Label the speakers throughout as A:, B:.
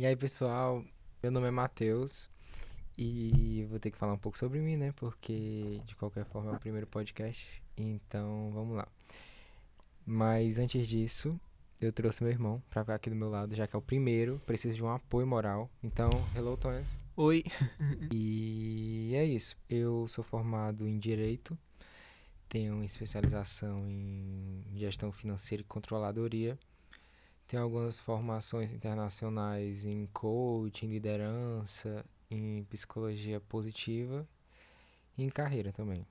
A: E aí, pessoal, meu nome é Matheus e vou ter que falar um pouco sobre mim, né? Porque de qualquer forma é o primeiro podcast, então vamos lá. Mas antes disso, eu trouxe meu irmão pra ficar aqui do meu lado, já que é o primeiro, preciso de um apoio moral. Então, hello, Tonhas.
B: Oi.
A: E é isso. Eu sou formado em Direito, tenho especialização em Gestão Financeira e Controladoria. Tenho algumas formações internacionais em coaching, liderança, em psicologia positiva e em carreira também.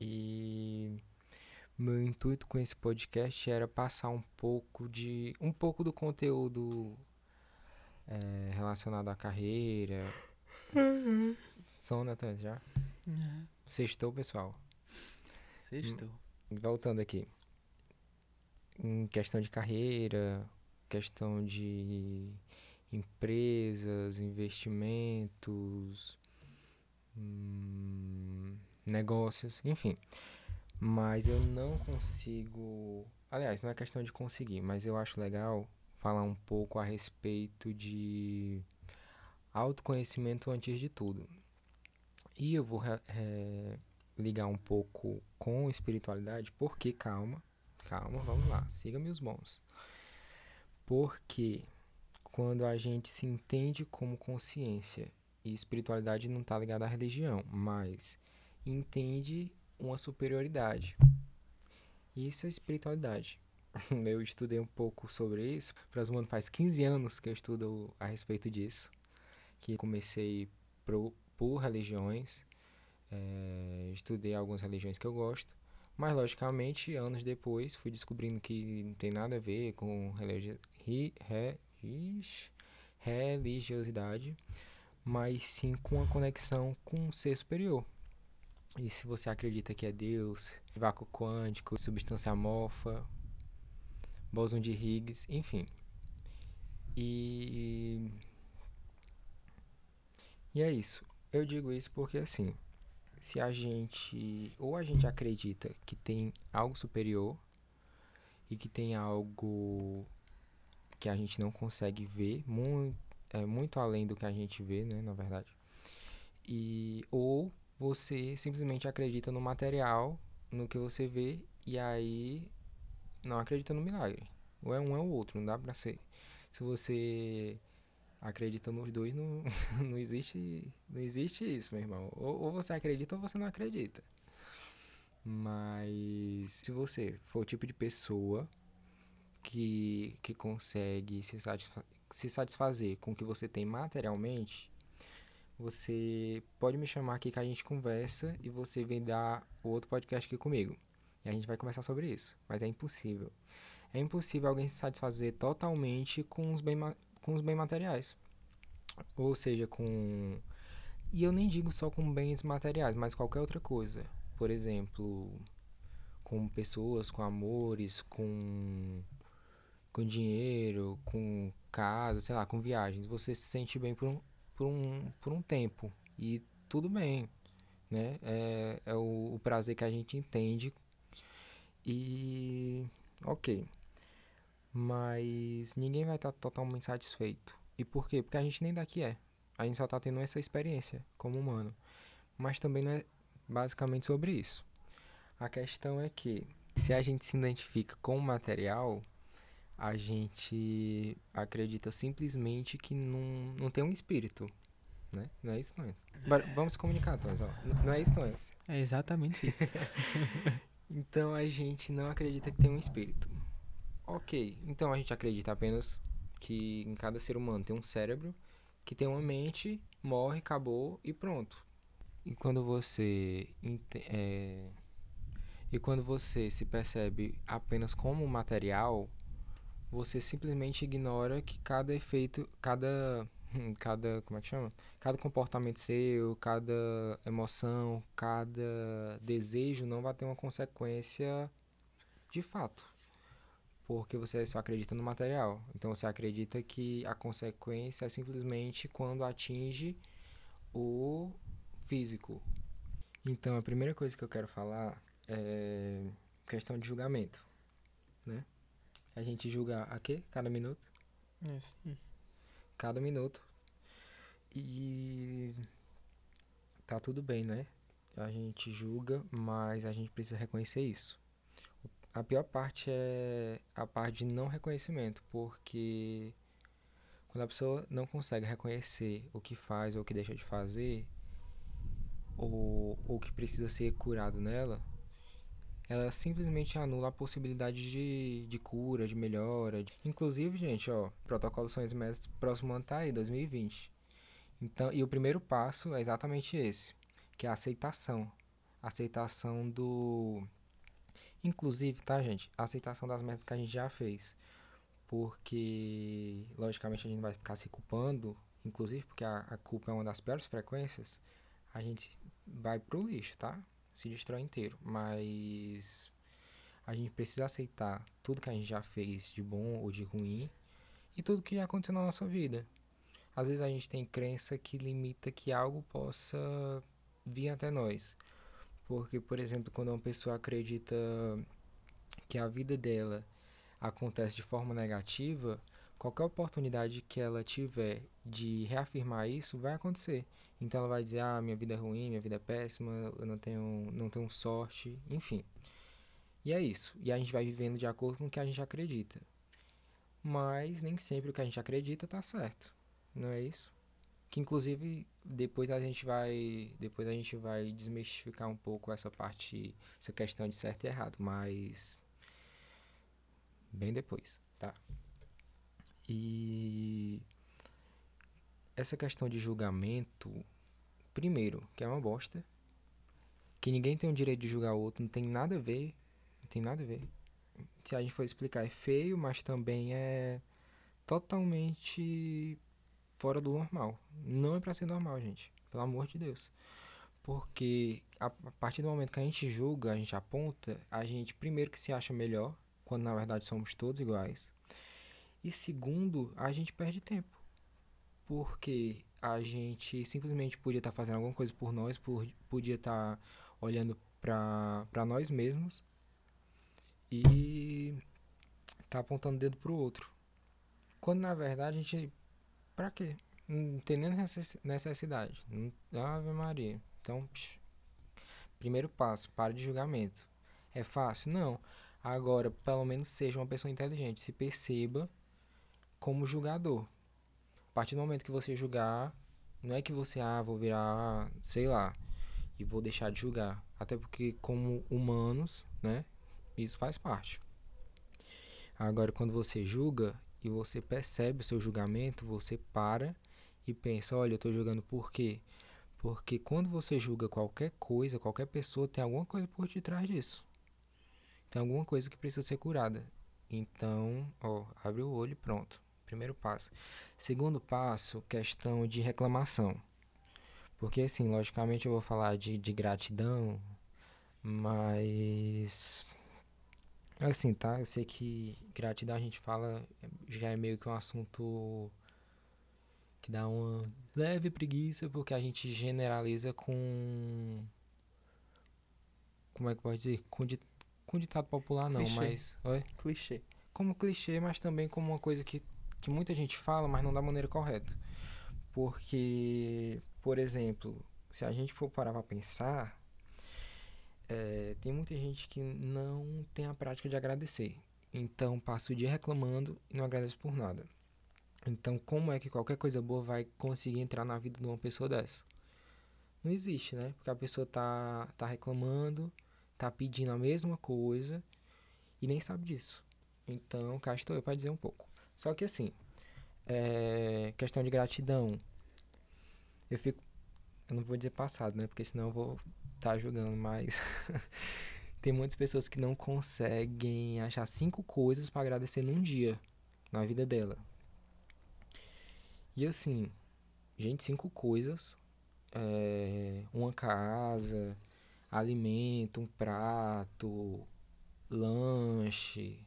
A: E meu intuito com esse podcast era passar um pouco de um pouco do conteúdo é, relacionado à carreira.
B: Uhum.
A: Som, Natan, já? Sextou, pessoal.
B: Sextou.
A: Voltando aqui. Em questão de carreira, questão de empresas, investimentos, hum, negócios, enfim. Mas eu não consigo. Aliás, não é questão de conseguir, mas eu acho legal falar um pouco a respeito de autoconhecimento antes de tudo. E eu vou é, ligar um pouco com espiritualidade, porque calma, calma, vamos lá, siga-me os bons. Porque quando a gente se entende como consciência, e espiritualidade não está ligada à religião, mas entende uma superioridade. Isso é espiritualidade. Eu estudei um pouco sobre isso. Prasmano faz 15 anos que eu estudo a respeito disso. Que comecei pro, por religiões. É, estudei algumas religiões que eu gosto. Mas, logicamente, anos depois, fui descobrindo que não tem nada a ver com religi re, ixi, religiosidade, mas sim com a conexão com um ser superior. E se você acredita que é Deus, vácuo quântico, substância amorfa, bóson de Higgs, enfim. E e é isso. Eu digo isso porque assim, se a gente ou a gente acredita que tem algo superior e que tem algo que a gente não consegue ver muito é muito além do que a gente vê, né, na verdade. E ou você simplesmente acredita no material, no que você vê e aí não acredita no milagre. Ou é um é o outro, não dá pra ser. Se você acredita nos dois, não, não, existe, não existe isso, meu irmão. Ou, ou você acredita ou você não acredita. Mas se você for o tipo de pessoa que, que consegue se, satisfa se satisfazer com o que você tem materialmente, você pode me chamar aqui que a gente conversa e você vem dar outro podcast aqui comigo. E a gente vai conversar sobre isso. Mas é impossível. É impossível alguém se satisfazer totalmente com os, bem, com os bens materiais. Ou seja, com. E eu nem digo só com bens materiais, mas qualquer outra coisa. Por exemplo, com pessoas, com amores, com. Com dinheiro, com casa, sei lá, com viagens. Você se sente bem por um, por um, por um tempo. E tudo bem. Né? É, é o, o prazer que a gente entende. E. Ok. Mas ninguém vai estar totalmente satisfeito. E por quê? Porque a gente nem daqui é. A gente só está tendo essa experiência como humano. Mas também não é basicamente sobre isso. A questão é que se a gente se identifica com o material, a gente acredita simplesmente que não, não tem um espírito. Né? Não é isso, não é? Vamos se comunicar, Tons. Não é isso, não é isso.
B: É exatamente isso.
A: então a gente não acredita que tem um espírito. Ok, então a gente acredita apenas que em cada ser humano tem um cérebro, que tem uma mente, morre, acabou e pronto. E quando você é, e quando você se percebe apenas como material, você simplesmente ignora que cada efeito, cada cada como é que chama? Cada comportamento seu, cada emoção, cada desejo não vai ter uma consequência de fato porque você só acredita no material. Então você acredita que a consequência é simplesmente quando atinge o físico. Então a primeira coisa que eu quero falar é questão de julgamento, né? A gente julga a quê? Cada minuto?
B: Isso.
A: cada minuto. E tá tudo bem, né? A gente julga, mas a gente precisa reconhecer isso. A pior parte é a parte de não reconhecimento, porque quando a pessoa não consegue reconhecer o que faz ou o que deixa de fazer, ou o que precisa ser curado nela, ela simplesmente anula a possibilidade de, de cura, de melhora. De... Inclusive, gente, ó, protocolo Sonhos Médicos próximo ano tá aí, 2020. Então, e o primeiro passo é exatamente esse, que é a aceitação. Aceitação do. Inclusive, tá, gente? A aceitação das metas que a gente já fez. Porque, logicamente, a gente vai ficar se culpando, inclusive porque a, a culpa é uma das piores frequências. A gente vai pro lixo, tá? Se destrói inteiro. Mas a gente precisa aceitar tudo que a gente já fez de bom ou de ruim e tudo que já aconteceu na nossa vida. Às vezes a gente tem crença que limita que algo possa vir até nós. Porque, por exemplo, quando uma pessoa acredita que a vida dela acontece de forma negativa, qualquer oportunidade que ela tiver de reafirmar isso vai acontecer. Então ela vai dizer: "Ah, minha vida é ruim, minha vida é péssima, eu não tenho não tenho sorte", enfim. E é isso. E a gente vai vivendo de acordo com o que a gente acredita. Mas nem sempre o que a gente acredita tá certo. Não é isso? Que inclusive depois a gente vai depois a gente vai desmistificar um pouco essa parte, essa questão de certo e errado, mas bem depois, tá? E essa questão de julgamento, primeiro, que é uma bosta, que ninguém tem o direito de julgar o outro, não tem nada a ver, não tem nada a ver. Se a gente for explicar, é feio, mas também é totalmente fora do normal. Não é para ser normal, gente. Pelo amor de Deus. Porque a, partir do momento que a gente julga, a gente aponta, a gente primeiro que se acha melhor, quando na verdade somos todos iguais. E segundo, a gente perde tempo. Porque a gente simplesmente podia estar tá fazendo alguma coisa por nós, por, podia estar tá olhando para nós mesmos e tá apontando o dedo pro outro. Quando na verdade a gente Pra quê? Não tem nem necessidade. Ave Maria. Então, psh, primeiro passo, pare de julgamento. É fácil? Não. Agora, pelo menos seja uma pessoa inteligente. Se perceba como julgador. A partir do momento que você julgar, não é que você, ah, vou virar, sei lá, e vou deixar de julgar. Até porque, como humanos, né, isso faz parte. Agora, quando você julga, e você percebe o seu julgamento, você para e pensa, olha, eu estou julgando por quê? Porque quando você julga qualquer coisa, qualquer pessoa, tem alguma coisa por detrás disso. Tem alguma coisa que precisa ser curada. Então, ó, abre o olho e pronto. Primeiro passo. Segundo passo, questão de reclamação. Porque, assim, logicamente eu vou falar de, de gratidão, mas Assim, tá? Eu sei que gratidão a gente fala, já é meio que um assunto que dá uma leve preguiça, porque a gente generaliza com. Como é que pode dizer? Com, dit... com ditado popular, não,
B: clichê.
A: mas. Oi?
B: Clichê.
A: Como clichê, mas também como uma coisa que, que muita gente fala, mas não da maneira correta. Porque, por exemplo, se a gente for parar pra pensar, é, tem muita gente que não tem a prática de agradecer. Então passa o dia reclamando e não agradece por nada. Então, como é que qualquer coisa boa vai conseguir entrar na vida de uma pessoa dessa? Não existe, né? Porque a pessoa tá, tá reclamando, tá pedindo a mesma coisa e nem sabe disso. Então, cá estou eu para dizer um pouco. Só que assim, é, questão de gratidão, eu fico. Eu não vou dizer passado, né? Porque senão eu vou tá julgando, mas tem muitas pessoas que não conseguem achar cinco coisas para agradecer num dia na vida dela. E assim, gente, cinco coisas, é, uma casa, alimento, um prato, lanche,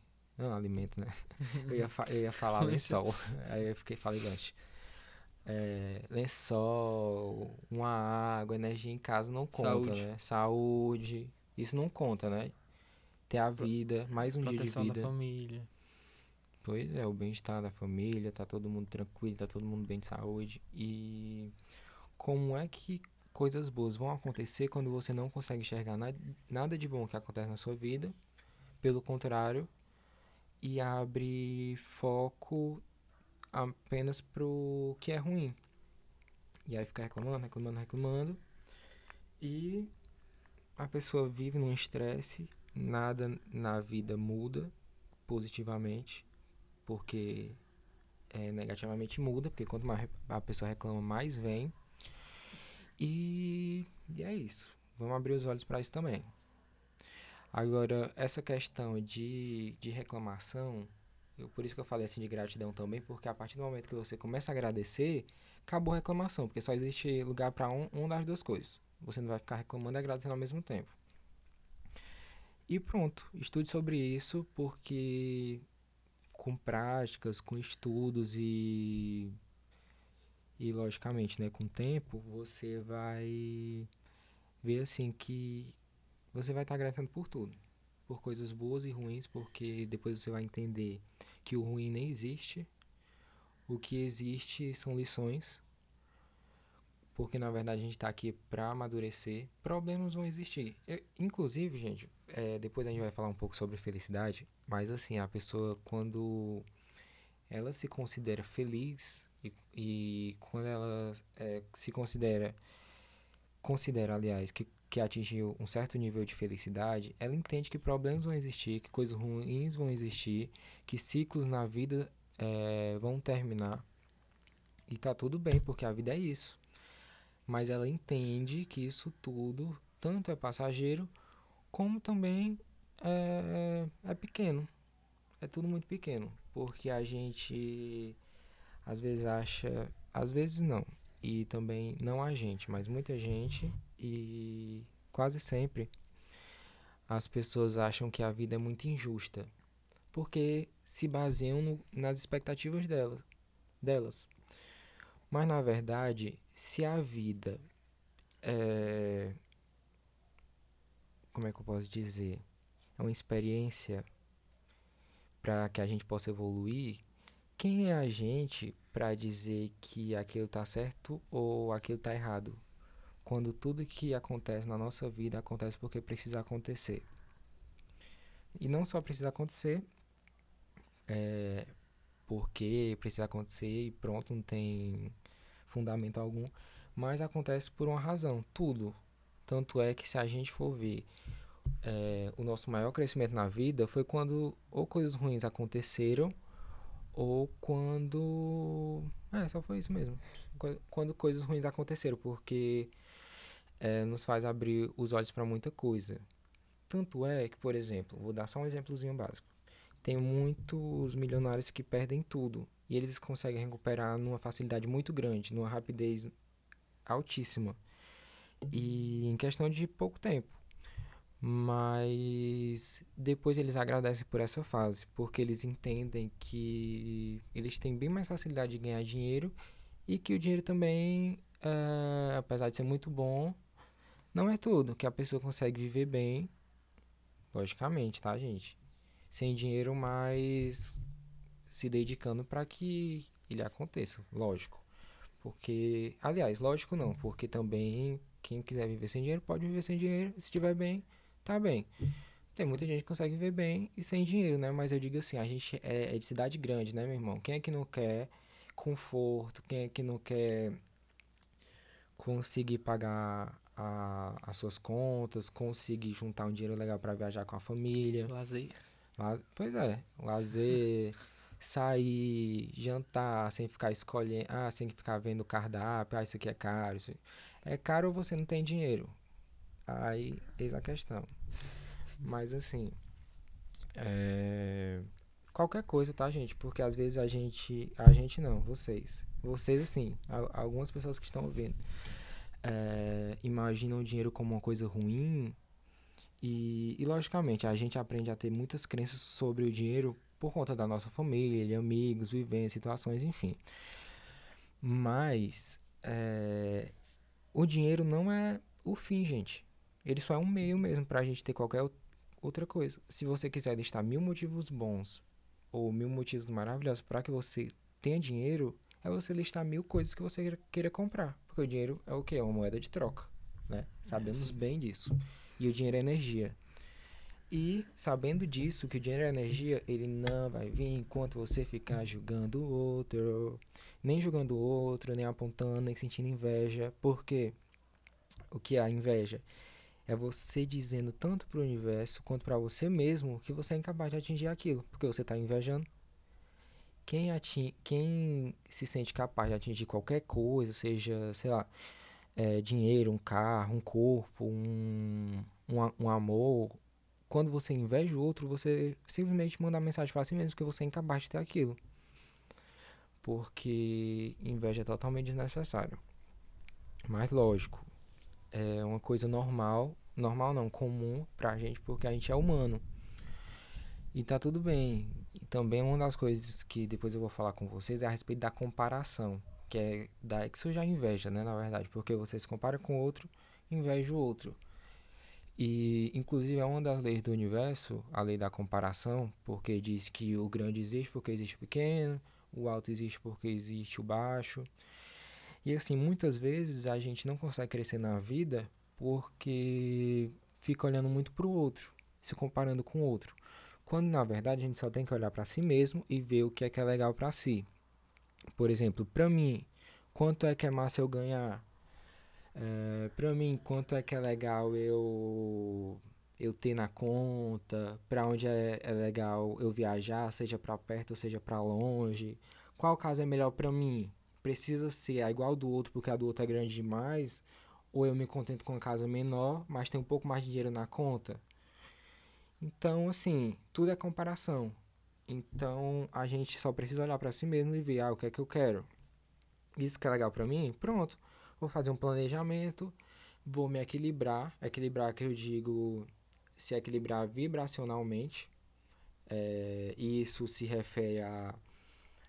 A: não, alimento, né? eu, ia eu ia falar lençol, aí eu fiquei falei lanche é, lençol, uma água, energia em casa não conta, Saúde. né? Saúde, isso não conta, né? Ter a vida, mais um dia de vida.
B: da família.
A: Pois é, o bem-estar da família, tá todo mundo tranquilo, tá todo mundo bem de saúde. E como é que coisas boas vão acontecer quando você não consegue enxergar na- nada de bom que acontece na sua vida? Pelo contrário, e abre foco apenas pro que é ruim. E aí fica reclamando, reclamando, reclamando. E a pessoa vive num estresse, nada na vida muda positivamente, porque é, negativamente muda, porque quanto mais a pessoa reclama, mais vem. E, e é isso. Vamos abrir os olhos para isso também. Agora, essa questão de, de reclamação, eu, por isso que eu falei assim de gratidão também, porque a partir do momento que você começa a agradecer, acabou a reclamação, porque só existe lugar para um, um das duas coisas. Você não vai ficar reclamando e agradecendo ao mesmo tempo. E pronto, estude sobre isso, porque com práticas, com estudos e, e logicamente, né, com o tempo, você vai ver assim que você vai estar agradecendo por tudo. Por coisas boas e ruins, porque depois você vai entender que o ruim nem existe. O que existe são lições. Porque na verdade a gente está aqui para amadurecer. Problemas vão existir. Eu- inclusive, gente, é, depois a gente vai falar um pouco sobre felicidade. Mas assim, a pessoa quando ela se considera feliz e, e quando ela é, se considera considera, aliás, que, que atingiu um certo nível de felicidade, ela entende que problemas vão existir, que coisas ruins vão existir, que ciclos na vida eh, vão terminar. E tá tudo bem, porque a vida é isso. Mas ela entende que isso tudo, tanto é passageiro, como também é, é pequeno. É tudo muito pequeno. Porque a gente às vezes acha. Às vezes não. E também não a gente, mas muita gente e quase sempre as pessoas acham que a vida é muito injusta. Porque se baseiam no- nas expectativas delas, delas. Mas na verdade, se a vida é. Como é que eu posso dizer? É uma experiência para que a gente possa evoluir, quem é a gente para dizer que aquilo tá certo ou aquilo tá errado? Quando tudo que acontece na nossa vida acontece porque precisa acontecer. E não só precisa acontecer, é, porque precisa acontecer e pronto, não tem fundamento algum, mas acontece por uma razão, tudo. Tanto é que se a gente for ver é, o nosso maior crescimento na vida foi quando ou coisas ruins aconteceram ou quando. É, só foi isso mesmo. Qu- Quando coisas ruins aconteceram, porque é, nos faz abrir os olhos para muita coisa. Tanto é que, por exemplo, vou dar só um exemplozinho básico. Tem muitos milionários que perdem tudo e eles conseguem recuperar numa facilidade muito grande, numa rapidez altíssima e em questão de pouco tempo. Mas depois eles agradecem por essa fase, porque eles entendem que eles têm bem mais facilidade de ganhar dinheiro e que o dinheiro também, eh, apesar de ser muito bom, não é tudo, que a pessoa consegue viver bem, logicamente, tá, gente? Sem dinheiro, mas se dedicando para que ele aconteça, lógico. Porque, aliás, lógico não, porque também quem quiser viver sem dinheiro pode viver sem dinheiro, se estiver bem, tá bem. Tem muita gente que consegue viver bem e sem dinheiro, né? Mas eu digo assim, a gente é, é de cidade grande, né, meu irmão? Quem é que não quer conforto? Quem é que não quer conseguir pagar a- as suas contas, conseguir juntar um dinheiro legal para viajar com a família?
B: Lazer.
A: La- Pois é, lazer, sair, jantar, sem ficar escolhendo, ah, sem ficar vendo o cardápio, ah, isso aqui é caro. Isso... É caro ou você não tem dinheiro? Aí, eis a questão. Mas assim, é... qualquer coisa, tá, gente? Porque às vezes a gente, a gente não, vocês, vocês assim, algumas pessoas que estão ouvindo, é, imaginam o dinheiro como uma coisa ruim e, e, logicamente, a gente aprende a ter muitas crenças sobre o dinheiro por conta da nossa família, amigos, vivências, situações, enfim. Mas é, o dinheiro não é o fim, gente. Ele só é um meio mesmo pra gente ter qualquer ou- outra coisa. Se você quiser listar mil motivos bons ou mil motivos maravilhosos para que você tenha dinheiro é você listar mil coisas que você queira- comprar. Porque o dinheiro é o quê? É uma moeda de troca, né? Sabemos bem disso. E o dinheiro é energia. E sabendo disso, que o dinheiro é energia, ele não vai vir enquanto você ficar julgando o outro, nem julgando o outro, nem apontando, nem sentindo inveja. Por quê? O que é a inveja? É você dizendo tanto para o universo quanto para você mesmo que você é incapaz de atingir aquilo, porque você está invejando. Quem, quem se sente capaz de atingir qualquer coisa, seja, sei lá, é, dinheiro, um carro, um corpo, um, um, um amor, quando você inveja o outro, você simplesmente manda mensagem para si mesmo que você é incapaz de ter aquilo. Porque inveja é totalmente desnecessário. Mas lógico, é uma coisa normal, normal não, comum pra gente, porque a gente é humano. E tá tudo bem. E também uma das coisas que depois eu vou falar com vocês é a respeito da comparação, que é da que surge a inveja, né, na verdade, porque você se compara com outro, inveja o outro. E inclusive é uma das leis do universo, a lei da comparação, porque diz que o grande existe porque existe o pequeno, o alto existe porque existe o baixo. E assim, muitas vezes a gente não consegue crescer na vida porque fica olhando muito pro outro, se comparando com o outro. Quando na verdade a gente só tem que olhar para si mesmo e ver o que é que é legal para si. Por exemplo, para mim, quanto é que é massa eu ganhar? É, para mim, quanto é que é legal eu eu ter na conta? Para onde é, é legal eu viajar, seja para perto ou seja para longe? Qual casa é melhor para mim? Precisa ser a igual do outro porque a do outro é grande demais? Ou eu me contento com a casa menor, mas tem um pouco mais de dinheiro na conta? Então, assim, tudo é comparação. Então, a gente só precisa olhar para si mesmo e ver, ah, o que é que eu quero? Isso que é legal para mim? Pronto. Vou fazer um planejamento, vou me equilibrar. Equilibrar que eu digo se equilibrar vibracionalmente. É, isso se refere a,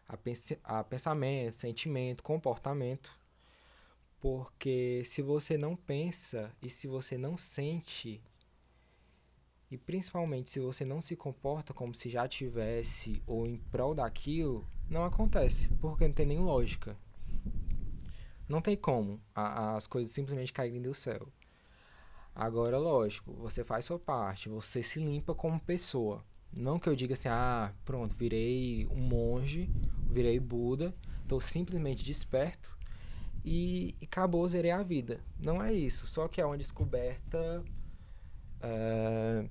A: a, pense- a pensamento, sentimento, comportamento. Porque se você não pensa e se você não sente, e principalmente se você não se comporta como se já tivesse ou em prol daquilo, não acontece, porque não tem nem lógica. Não tem como a- as coisas simplesmente caírem do céu. Agora, lógico, você faz sua parte, você se limpa como pessoa. Não que eu diga assim, ah, pronto, virei um monge, virei Buda, estou simplesmente desperto e, e acabou, zerei a vida. Não é isso, só que é uma descoberta é,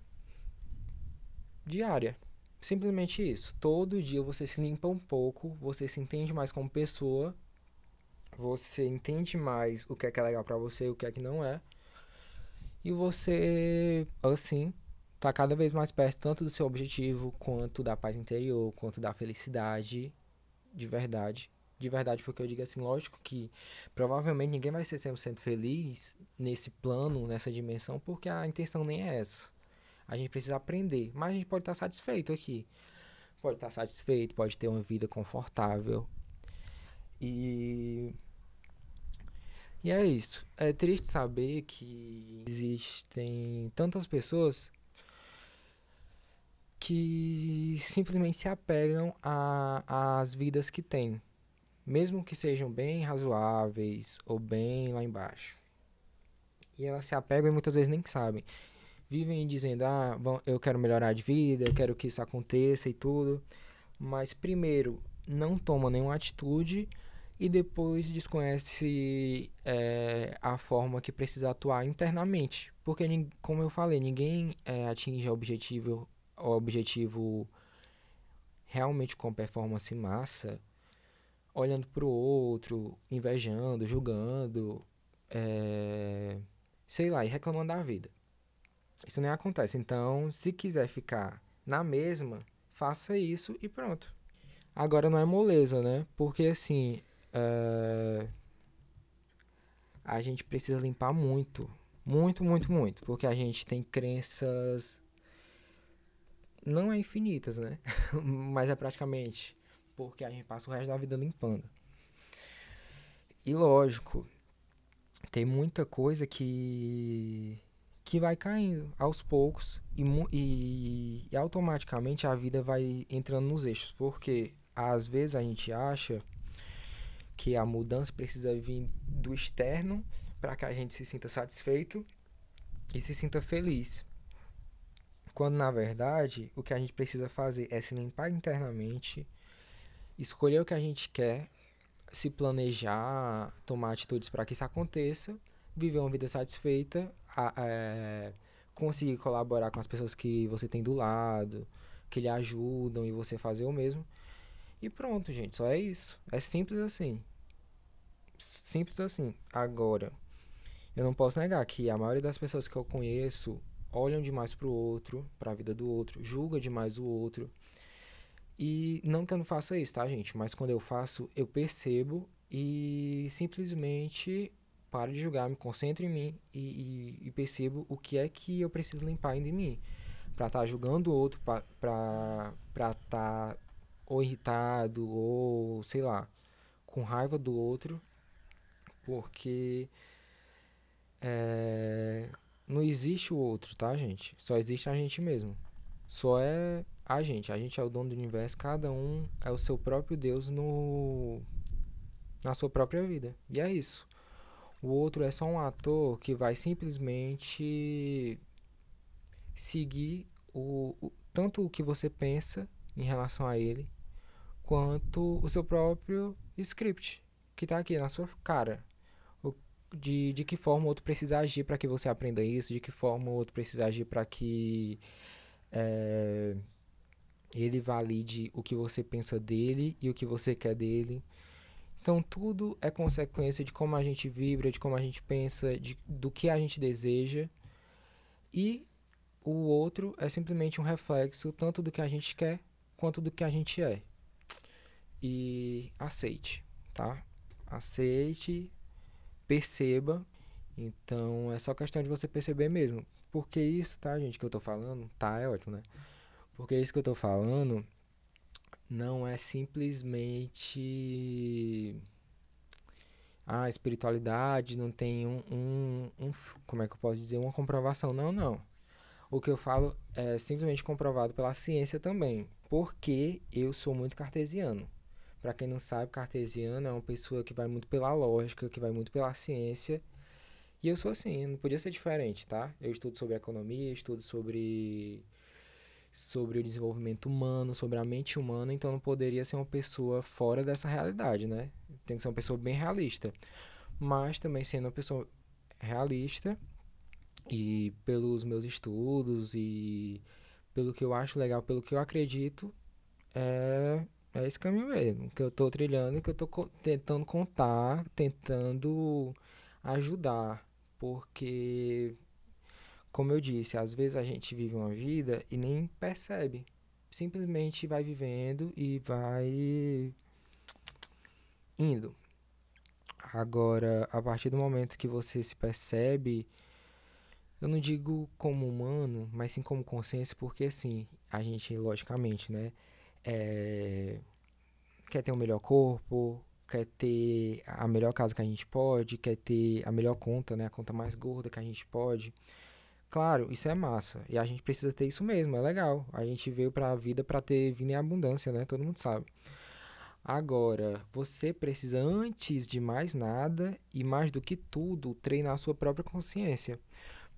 A: diária. Simplesmente isso. Todo dia você se limpa um pouco, você se entende mais como pessoa, você entende mais o que é que é legal pra você e o que é que não é. E você, assim, tá cada vez mais perto tanto do seu objetivo, quanto da paz interior, quanto da felicidade de verdade. De verdade, porque eu digo assim, lógico que provavelmente ninguém vai ser 100% feliz nesse plano, nessa dimensão, porque a intenção nem é essa. A gente precisa aprender, mas a gente pode estar satisfeito aqui. Pode estar satisfeito, pode ter uma vida confortável. E e é isso. É triste saber que existem tantas pessoas que simplesmente se apegam às vidas que têm, mesmo que sejam bem razoáveis ou bem lá embaixo. E elas se apegam e muitas vezes nem sabem. Vivem dizendo: "Ah, bom, eu quero melhorar de vida, eu quero que isso aconteça e tudo", mas primeiro não tomam nenhuma atitude e depois desconhece eh, a forma que precisa atuar internamente. Porque, como eu falei, ninguém eh, atinge o objetivo, o objetivo realmente com performance massa, olhando pro outro, invejando, julgando, eh, sei lá, e reclamando da vida. Isso nem acontece. Então, se quiser ficar na mesma, faça isso e pronto. Agora não é moleza, né? Porque assim, eh, a gente precisa limpar muito. Muito, muito, muito. Porque a gente tem crenças. Não é infinitas, né? Mas é praticamente. Porque a gente passa o resto da vida limpando. E lógico, tem muita coisa que. que vai caindo aos poucos e, e, e automaticamente a vida vai entrando nos eixos, porque às vezes a gente acha que a mudança precisa vir do externo para que a gente se sinta satisfeito e se sinta feliz. Quando na verdade o que a gente precisa fazer é se limpar internamente, escolher o que a gente quer, se planejar, tomar atitudes para que isso aconteça, viver uma vida satisfeita, a, é, conseguir colaborar com as pessoas que você tem do lado, que lhe ajudam e você fazer o mesmo. E pronto, gente, só é isso. É simples assim. Simples assim. Agora, eu não posso negar que a maioria das pessoas que eu conheço olham demais pro outro, pra vida do outro, julga demais o outro. E não que eu não faça isso, tá, gente? Mas quando eu faço, eu percebo e simplesmente paro de julgar, me concentro em mim e, e, e percebo o que é que eu preciso limpar ainda em mim. Pra estar tá julgando o outro, pra estar tá ou irritado ou, sei lá, com raiva do outro, porque é, não existe o outro, tá, gente? Só existe a gente mesmo. Só é a gente. A gente é o dono do universo. Cada um é o seu próprio Deus no na sua própria vida. E é isso. O outro é só um ator que vai simplesmente seguir o, o tanto o que você pensa em relação a ele, quanto o seu próprio script que está aqui na sua cara de, de que forma o outro precisa agir para que você aprenda isso, de que forma o outro precisa agir para que é, ele valide o que você pensa dele e o que você quer dele. Então tudo é consequência de como a gente vibra, de como a gente pensa, de, do que a gente deseja. E o outro é simplesmente um reflexo tanto do que a gente quer quanto do que a gente é. E aceite, tá? Aceite perceba. Então é só questão de você perceber mesmo. Porque isso, tá, gente, que eu tô falando, tá, é ótimo, né? Porque isso que eu tô falando não é simplesmente a ah, espiritualidade, não tem um, um, um, como é que eu posso dizer, uma comprovação. Não, não. O que eu falo é simplesmente comprovado pela ciência também. Porque eu sou muito cartesiano. Para quem não sabe, cartesiano é uma pessoa que vai muito pela lógica, que vai muito pela ciência. E eu sou assim, não podia ser diferente, tá? Eu estudo sobre economia, estudo sobre sobre o desenvolvimento humano, sobre a mente humana, então não poderia ser uma pessoa fora dessa realidade, né? Tem que ser uma pessoa bem realista. Mas também sendo uma pessoa realista e pelos meus estudos e pelo que eu acho legal, pelo que eu acredito, é é esse caminho mesmo que eu tô trilhando, que eu tô co tentando contar, tentando ajudar, porque como eu disse, às vezes a gente vive uma vida e nem percebe. Simplesmente vai vivendo e vai indo. Agora, a partir do momento que você se percebe, eu não digo como humano, mas sim como consciência, porque assim, a gente, logicamente, né? É, quer ter o um melhor corpo, quer ter a melhor casa que a gente pode, quer ter a melhor conta, né, a conta mais gorda que a gente pode. Claro, isso é massa. E a gente precisa ter isso mesmo, é legal. A gente veio para a vida para ter vida em abundância, né? Todo mundo sabe. Agora, você precisa, antes de mais nada e mais do que tudo, treinar a sua própria consciência.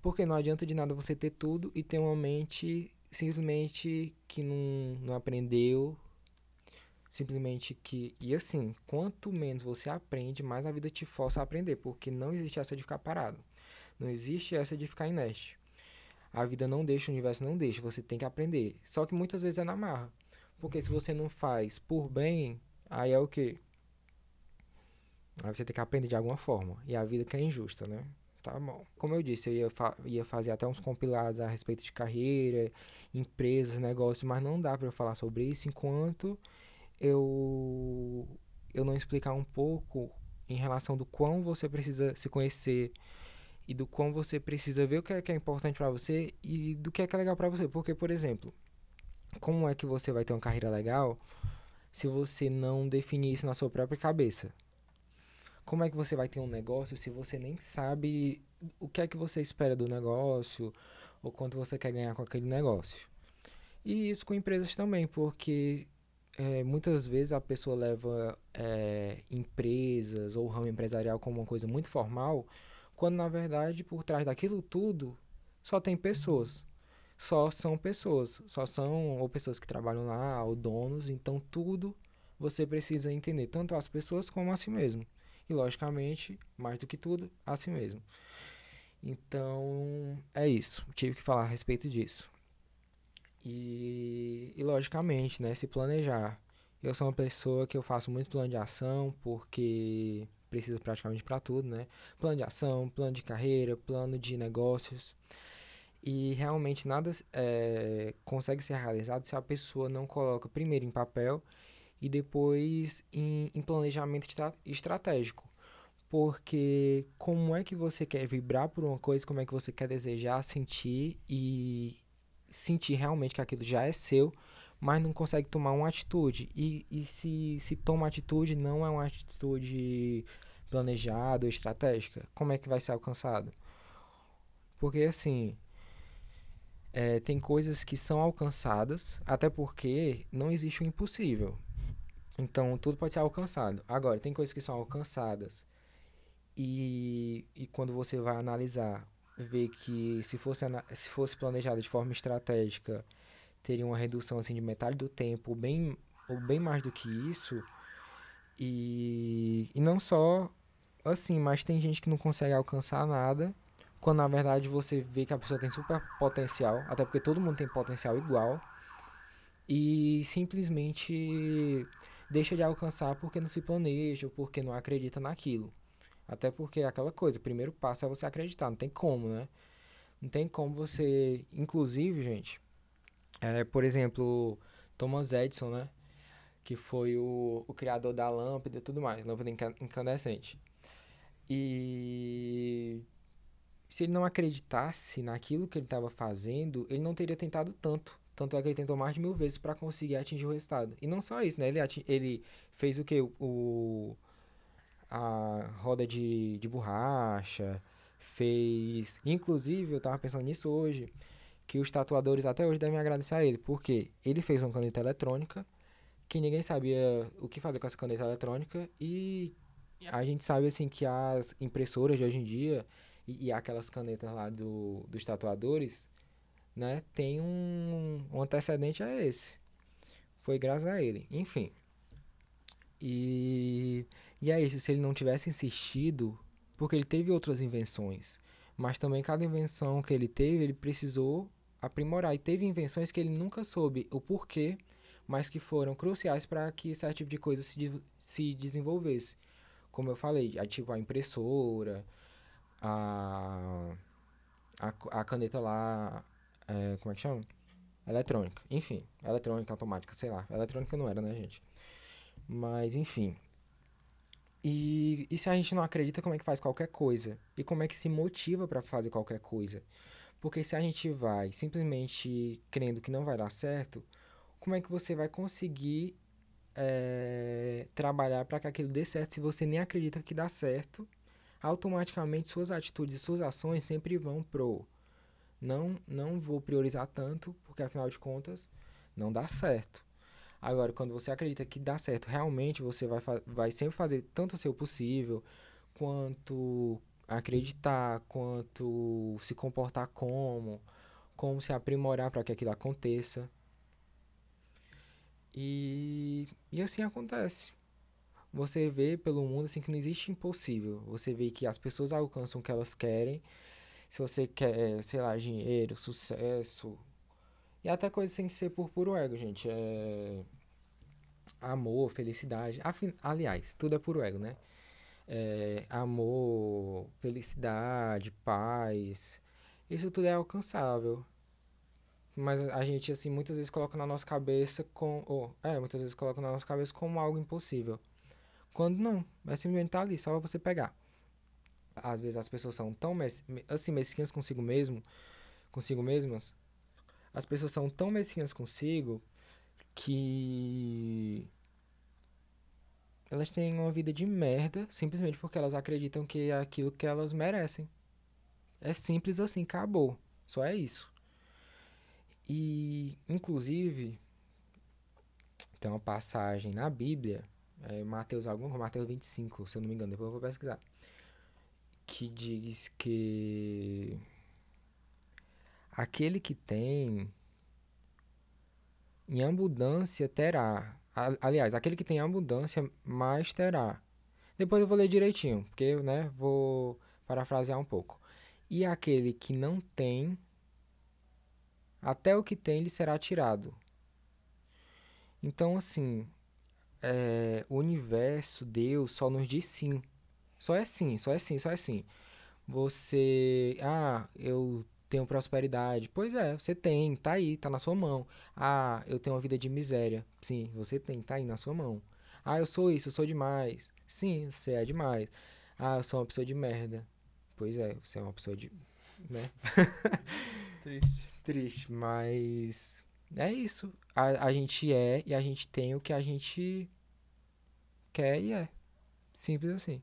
A: Porque não adianta de nada você ter tudo e ter uma mente simplesmente que não, não aprendeu, simplesmente que. E assim, quanto menos você aprende, mais a vida te força a aprender, porque não existe essa de ficar parado. Não existe essa de ficar inerte. A vida não deixa, o universo não deixa, você tem que aprender. Só que muitas vezes é na marra. Porque se você não faz por bem, aí é o quê? Aí você tem que aprender de alguma forma. E a vida que é injusta, né? Tá bom. Como eu disse, eu ia, fa ia fazer até uns compilados a respeito de carreira, empresas, negócios, mas não dá para eu falar sobre isso enquanto eu, eu não explicar um pouco em relação do quão você precisa se conhecer e do quão você precisa ver o que é, que é importante para você e do que é, que é legal para você. Porque, por exemplo, como é que você vai ter uma carreira legal se você não definir isso na sua própria cabeça? Como é que você vai ter um negócio se você nem sabe o que é que você espera do negócio, ou quanto você quer ganhar com aquele negócio. E isso com empresas também, porque é, muitas vezes a pessoa leva é, empresas ou ramo empresarial como uma coisa muito formal, quando na verdade por trás daquilo tudo só tem pessoas. Só são pessoas, só são ou pessoas que trabalham lá, ou donos, então tudo você precisa entender, tanto as pessoas como a si mesmo. E logicamente, mais do que tudo, a si mesmo. Então, é isso. Tive que falar a respeito disso. E, e logicamente, né, se planejar. Eu sou uma pessoa que eu faço muito plano de ação porque preciso praticamente para tudo, né? Plano de ação, plano de carreira, plano de negócios. E realmente nada é, consegue ser realizado se a pessoa não coloca primeiro em papel e depois em, em planejamento estratégico. Porque como é que você quer vibrar por uma coisa, como é que você quer desejar, sentir e sentir realmente que aquilo já é seu, mas não consegue tomar uma atitude. E, e se, se toma atitude, não é uma atitude planejada ou estratégica, como é que vai ser alcançado? Porque assim, é, tem coisas que são alcançadas, até porque não existe o impossível. Então, tudo pode ser alcançado. Agora, tem coisas que são alcançadas e, e quando você vai analisar, ver que se fosse, se fosse planejado de forma estratégica, teria uma redução assim, de metade do tempo, ou bem, ou bem mais do que isso. E, e não só assim, mas tem gente que não consegue alcançar nada, quando na verdade você vê que a pessoa tem super potencial, até porque todo mundo tem potencial igual, e simplesmente deixa de alcançar porque não se planeja ou porque não acredita naquilo. Até porque é aquela coisa, o primeiro passo é você acreditar, não tem como, né? Não tem como você. Inclusive, gente, é, por exemplo, Thomas Edison, né? Que foi o, o criador da lâmpada e tudo mais, lâmpada incandescente. E se ele não acreditasse naquilo que ele estava fazendo, ele não teria tentado tanto. Tanto é que ele tentou mais de mil vezes para conseguir atingir o resultado. E não só isso, né? Ele, ele fez o que? O, a roda de, de borracha, fez. Inclusive, eu tava pensando nisso hoje, que os tatuadores até hoje devem agradecer a ele, porque ele fez uma caneta eletrônica, que ninguém sabia o que fazer com essa caneta eletrônica, e a gente sabe assim que as impressoras de hoje em dia e, e aquelas canetas lá do, dos tatuadores né, tem um, um antecedente a esse. Foi graças a ele. Enfim. E, e é isso, se ele não tivesse insistido, porque ele teve outras invenções, mas também cada invenção que ele teve, ele precisou aprimorar. E teve invenções que ele nunca soube o porquê, mas que foram cruciais para que esse tipo de coisa se, se desenvolvesse. Como eu falei, a, tipo a impressora, a, a, a caneta lá, é, como é que chama? Eletrônica. Enfim, eletrônica automática, sei lá. Eletrônica não era, né, gente? Mas, enfim. E, e se a gente não acredita, como é que faz qualquer coisa? E como é que se motiva para fazer qualquer coisa? Porque se a gente vai simplesmente crendo que não vai dar certo, como é que você vai conseguir é, trabalhar para que aquilo dê certo se você nem acredita que dá certo? Automaticamente suas atitudes e suas ações sempre vão pro não, não vou priorizar tanto, porque afinal de contas não dá certo. Agora, quando você acredita que dá certo, realmente você vai, vai sempre fazer tanto o seu possível, quanto acreditar, quanto se comportar como, como se aprimorar para que aquilo aconteça. E, e assim acontece. Você vê pelo mundo assim que não existe impossível. Você vê que as pessoas alcançam o que elas querem se você quer, sei lá, dinheiro, sucesso. E até coisas sem ser por puro ego, gente. É. Amor, felicidade. Afin... Aliás, tudo é puro ego, né? É... Amor, felicidade, paz. Isso tudo é alcançável. Mas a gente, assim, muitas vezes coloca na nossa cabeça com. Oh, é, muitas vezes coloca na nossa cabeça como algo impossível. Quando não, é simplesmente tá ali, só você pegar às vezes as pessoas são tão mes assim mesquinhas consigo mesmo, consigo mesmas. As pessoas são tão mesquinhas consigo que elas têm uma vida de merda simplesmente porque elas acreditam que é aquilo que elas merecem. É simples assim, acabou. Só é isso. E, inclusive, tem uma passagem na Bíblia, é Mateus algum, Mateus 25, se eu não me engano, depois eu vou pesquisar, que diz que aquele que tem em abundância terá. Aliás, aquele que tem abundância mais terá. Depois eu vou ler direitinho, porque, né, vou parafrasear um pouco. E aquele que não tem, até o que tem lhe será tirado. Então, assim, é, o universo, Deus, só nos diz sim. Só é sim, só é sim, só é sim. Você, ah, eu tenho prosperidade. Pois é, você tem, tá aí, tá na sua mão. Ah, eu tenho uma vida de miséria. Sim, você tem, tá aí na sua mão. Ah, eu sou isso, eu sou demais. Sim, você é demais. Ah, eu sou uma pessoa de merda. Pois é, você é uma pessoa de. né?
B: Triste.
A: Triste, mas. É isso. A, a gente é e a gente tem o que a gente quer e é. Simples assim.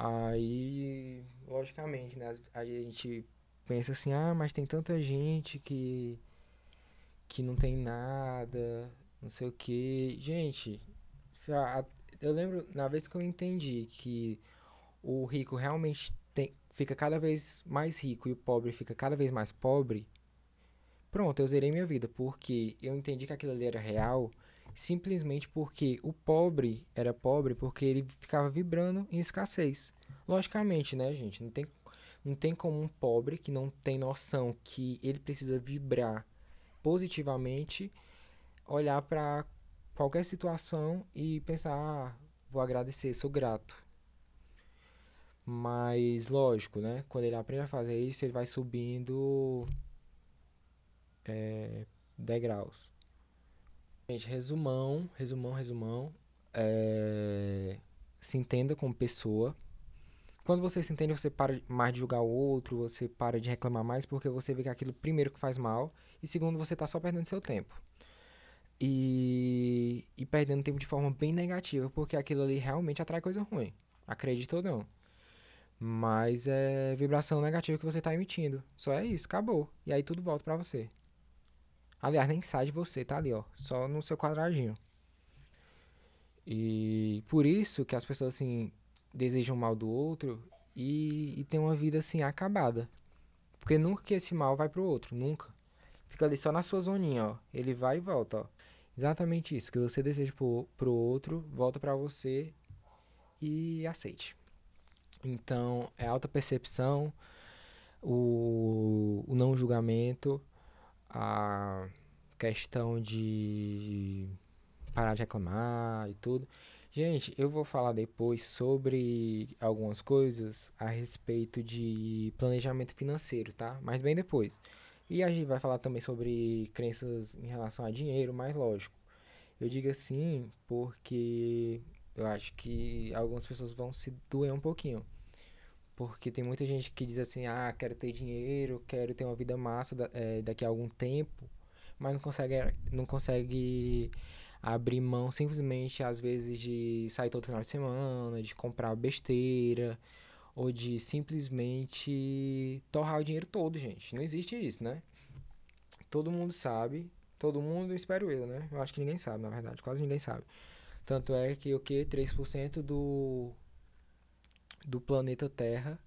A: Aí, logicamente, né? A gente pensa assim, ah, mas tem tanta gente que que não tem nada, não sei o que. Gente, eu lembro na vez que eu entendi que o rico realmente tem, fica cada vez mais rico e o pobre fica cada vez mais pobre. Pronto, eu zerei minha vida, porque eu entendi que aquilo ali era real simplesmente porque o pobre era pobre porque ele ficava vibrando em escassez. Logicamente, né, gente? Não tem, não tem como um pobre que não tem noção que ele precisa vibrar positivamente olhar para qualquer situação e pensar, ah, vou agradecer, sou grato. Mas, lógico, né? Quando ele aprende a fazer isso, ele vai subindo é, degraus. Gente, resumão, resumão, resumão. É... Se entenda como pessoa. Quando você se entende, você para mais de julgar o outro, você para de reclamar mais, porque você vê que é aquilo, primeiro, que faz mal, e segundo, você está só perdendo seu tempo. E, e perdendo tempo de forma bem negativa, porque aquilo ali realmente atrai coisa ruim. Acredita ou não. Mas é vibração negativa que você está emitindo. Só é isso, acabou. E aí tudo volta para você. Aliás, nem sai de você, tá ali, ó. Só no seu quadradinho. E por isso que as pessoas, assim, desejam mal do outro e, e tem uma vida, assim, acabada. Porque nunca que esse mal vai pro outro, nunca. Fica ali só na sua zoninha, ó. Ele vai e volta, ó. Exatamente isso. Que você deseja pro, pro outro, volta para você e aceite. Então, é alta percepção, o, o não julgamento a questão de parar de reclamar e tudo. Gente, eu vou falar depois sobre algumas coisas a respeito de planejamento financeiro, tá? Mas bem depois. E a gente vai falar também sobre crenças em relação a dinheiro, mais lógico. Eu digo assim porque eu acho que algumas pessoas vão se doer um pouquinho. Porque tem muita gente que diz assim, ah, quero ter dinheiro, quero ter uma vida massa é, daqui a algum tempo, mas não consegue, não consegue abrir mão simplesmente, às vezes, de sair todo final de semana, de comprar besteira, ou de simplesmente torrar o dinheiro todo, gente. Não existe isso, né? Todo mundo sabe, todo mundo, espero eu, né? Eu acho que ninguém sabe, na verdade, quase ninguém sabe. Tanto é que o que? 3% do do planeta Terra,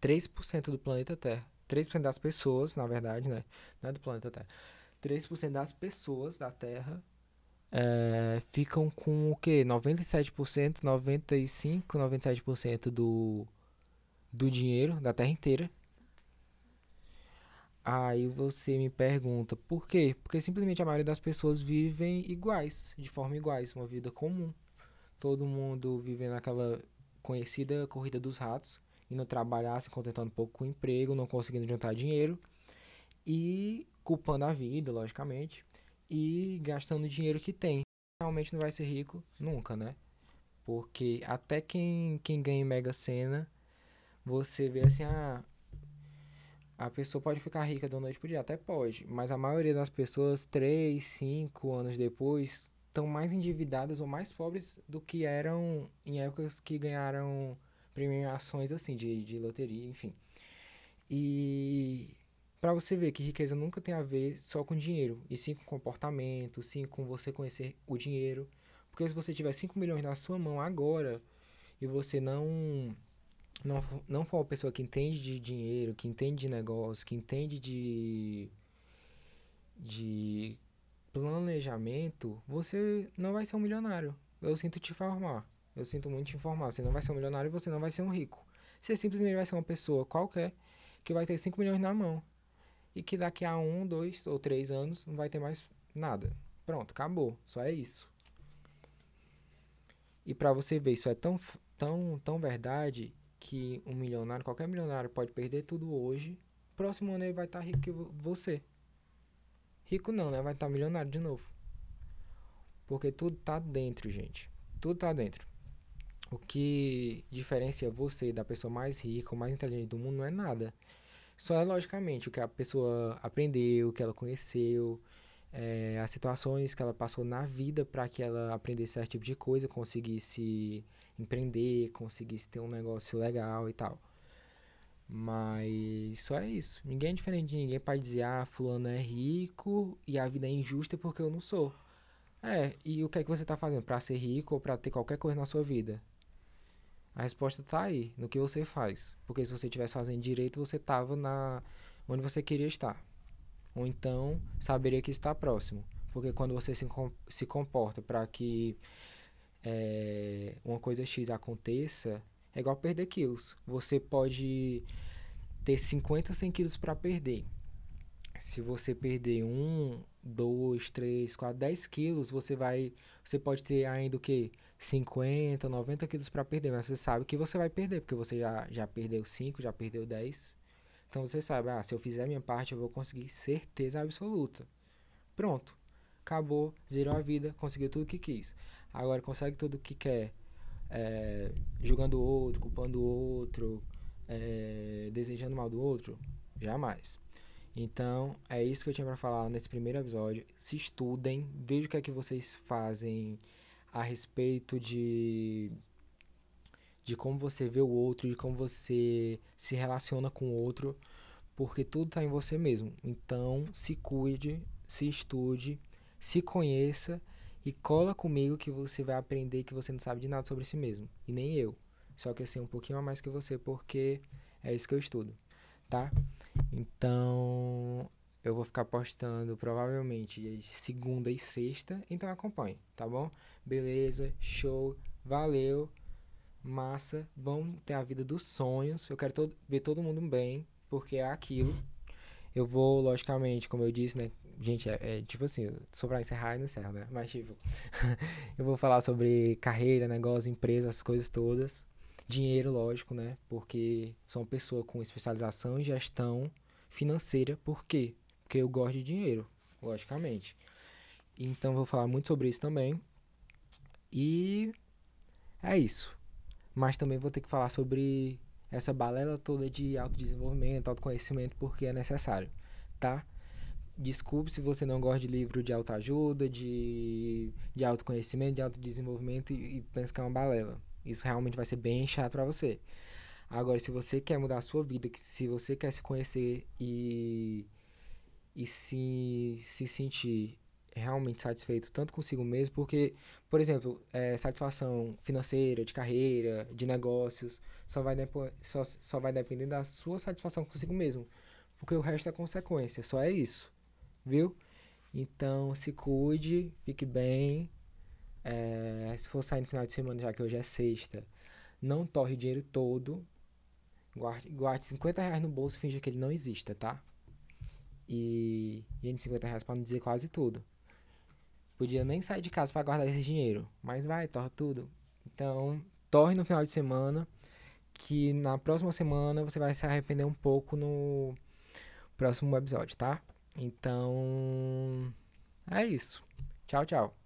A: 3% do planeta Terra, 3% das pessoas, na verdade, né? Não é do planeta Terra. 3% das pessoas da Terra é, ficam com o que? 97%, 95%, 97% do, do dinheiro da Terra inteira. Aí você me pergunta por quê? Porque simplesmente a maioria das pessoas vivem iguais, de forma iguais, uma vida comum. Todo mundo vive naquela conhecida corrida dos ratos, indo trabalhar, se contentando um pouco com o emprego, não conseguindo juntar dinheiro e culpando a vida, logicamente, e gastando o dinheiro que tem. Realmente não vai ser rico nunca, né? Porque até quem, quem ganha Mega Sena, você vê assim, ah, a pessoa pode ficar rica da noite pro dia, até pode, mas a maioria das pessoas, 3, 5 anos depois, estão mais endividadas ou mais pobres do que eram em épocas que ganharam premiações assim, de, de loteria, enfim. E para você ver que riqueza nunca tem a ver só com dinheiro, e sim com comportamento, sim com você conhecer o dinheiro. Porque se você tiver 5 milhões na sua mão agora e você não não, não for uma pessoa que entende de dinheiro, que entende de negócio, que entende de de planejamento, você não vai ser um milionário. Eu sinto te informar. Eu sinto muito te informar. Você não vai ser um milionário e você não vai ser um rico. Você simplesmente vai ser uma pessoa qualquer que vai ter 5 milhões na mão. E que daqui a um, dois ou três anos não vai ter mais nada. Pronto, acabou. Só é isso. E para você ver, isso é tão, tão, tão verdade que um milionário, qualquer milionário pode perder tudo hoje. Próximo ano ele vai estar tá rico que você. Rico não, né? Vai estar tá milionário de novo. Porque tudo tá dentro, gente. Tudo tá dentro. O que diferencia você da pessoa mais rica mais inteligente do mundo não é nada. Só é logicamente o que a pessoa aprendeu, o que ela conheceu, é, as situações que ela passou na vida para que ela aprendesse certo tipo de coisa, conseguisse empreender, conseguisse ter um negócio legal e tal. Mas só é isso. Ninguém é diferente de ninguém para dizer, ah, fulano é rico e a vida é injusta porque eu não sou. É, e o que é que você tá fazendo para ser rico ou para ter qualquer coisa na sua vida? A resposta tá aí, no que você faz. Porque se você estivesse fazendo direito, você tava na onde você queria estar. Ou então, saberia que está próximo. Porque quando você se, se comporta para que é, uma coisa X aconteça, é igual perder quilos. Você pode ter 50, 100 quilos para perder. Se você perder um, dois, três, quatro, 10 quilos, você vai. Você pode ter ainda o que? 50, 90 quilos para perder, mas você sabe que você vai perder, porque você já, já perdeu 5, já perdeu 10. Então você sabe, ah, se eu fizer a minha parte, eu vou conseguir certeza absoluta. Pronto. Acabou, zerou a vida, conseguiu tudo que quis. Agora consegue tudo que quer, é, julgando o outro, culpando o outro, é, desejando mal do outro? Jamais. Então, é isso que eu tinha para falar nesse primeiro episódio. Se estudem, vejam o que é que vocês fazem a respeito de de como você vê o outro, de como você se relaciona com o outro, porque tudo está em você mesmo. Então, se cuide, se estude, se conheça e cola comigo que você vai aprender que você não sabe de nada sobre si mesmo. E nem eu. Só que assim, um pouquinho a mais que você, porque é isso que eu estudo, tá? Então, eu vou ficar postando provavelmente segunda e sexta, então acompanhe, tá bom? Beleza, show, valeu, massa, vamos ter a vida dos sonhos. Eu quero todo, ver todo mundo bem, porque é aquilo. Eu vou, logicamente, como eu disse, né? Gente, é, é tipo assim, só pra encerrar e não encerra, né? Mas, tipo, eu vou falar sobre carreira, negócio, empresa, as coisas todas. Dinheiro, lógico, né? Porque sou uma pessoa com especialização em gestão financeira. Por quê? Porque eu gosto de dinheiro, logicamente. Então, vou falar muito sobre isso também. E é isso. Mas também vou ter que falar sobre essa balela toda de autodesenvolvimento, autoconhecimento, porque é necessário, tá? Desculpe se você não gosta de livro de autoajuda, de, de autoconhecimento, de autodesenvolvimento e, e pensa que é uma balela. Isso realmente vai ser bem chato para você. Agora, se você quer mudar a sua vida, se você quer se conhecer e, e se, se sentir realmente satisfeito tanto consigo mesmo, porque, por exemplo, é, satisfação financeira, de carreira, de negócios, só vai, só, só vai depender da sua satisfação consigo mesmo, porque o resto é consequência, só é isso, viu? Então, se cuide, fique bem. É, se for sair no final de semana, já que hoje é sexta, não torre o dinheiro todo. Guarde, guarde 50 reais no bolso e finja que ele não exista, tá? E, e 50 reais pra não dizer quase tudo. Podia nem sair de casa para guardar esse dinheiro. Mas vai, torre tudo. Então, torre no final de semana. Que na próxima semana você vai se arrepender um pouco no próximo episódio, tá? Então, é isso. Tchau, tchau.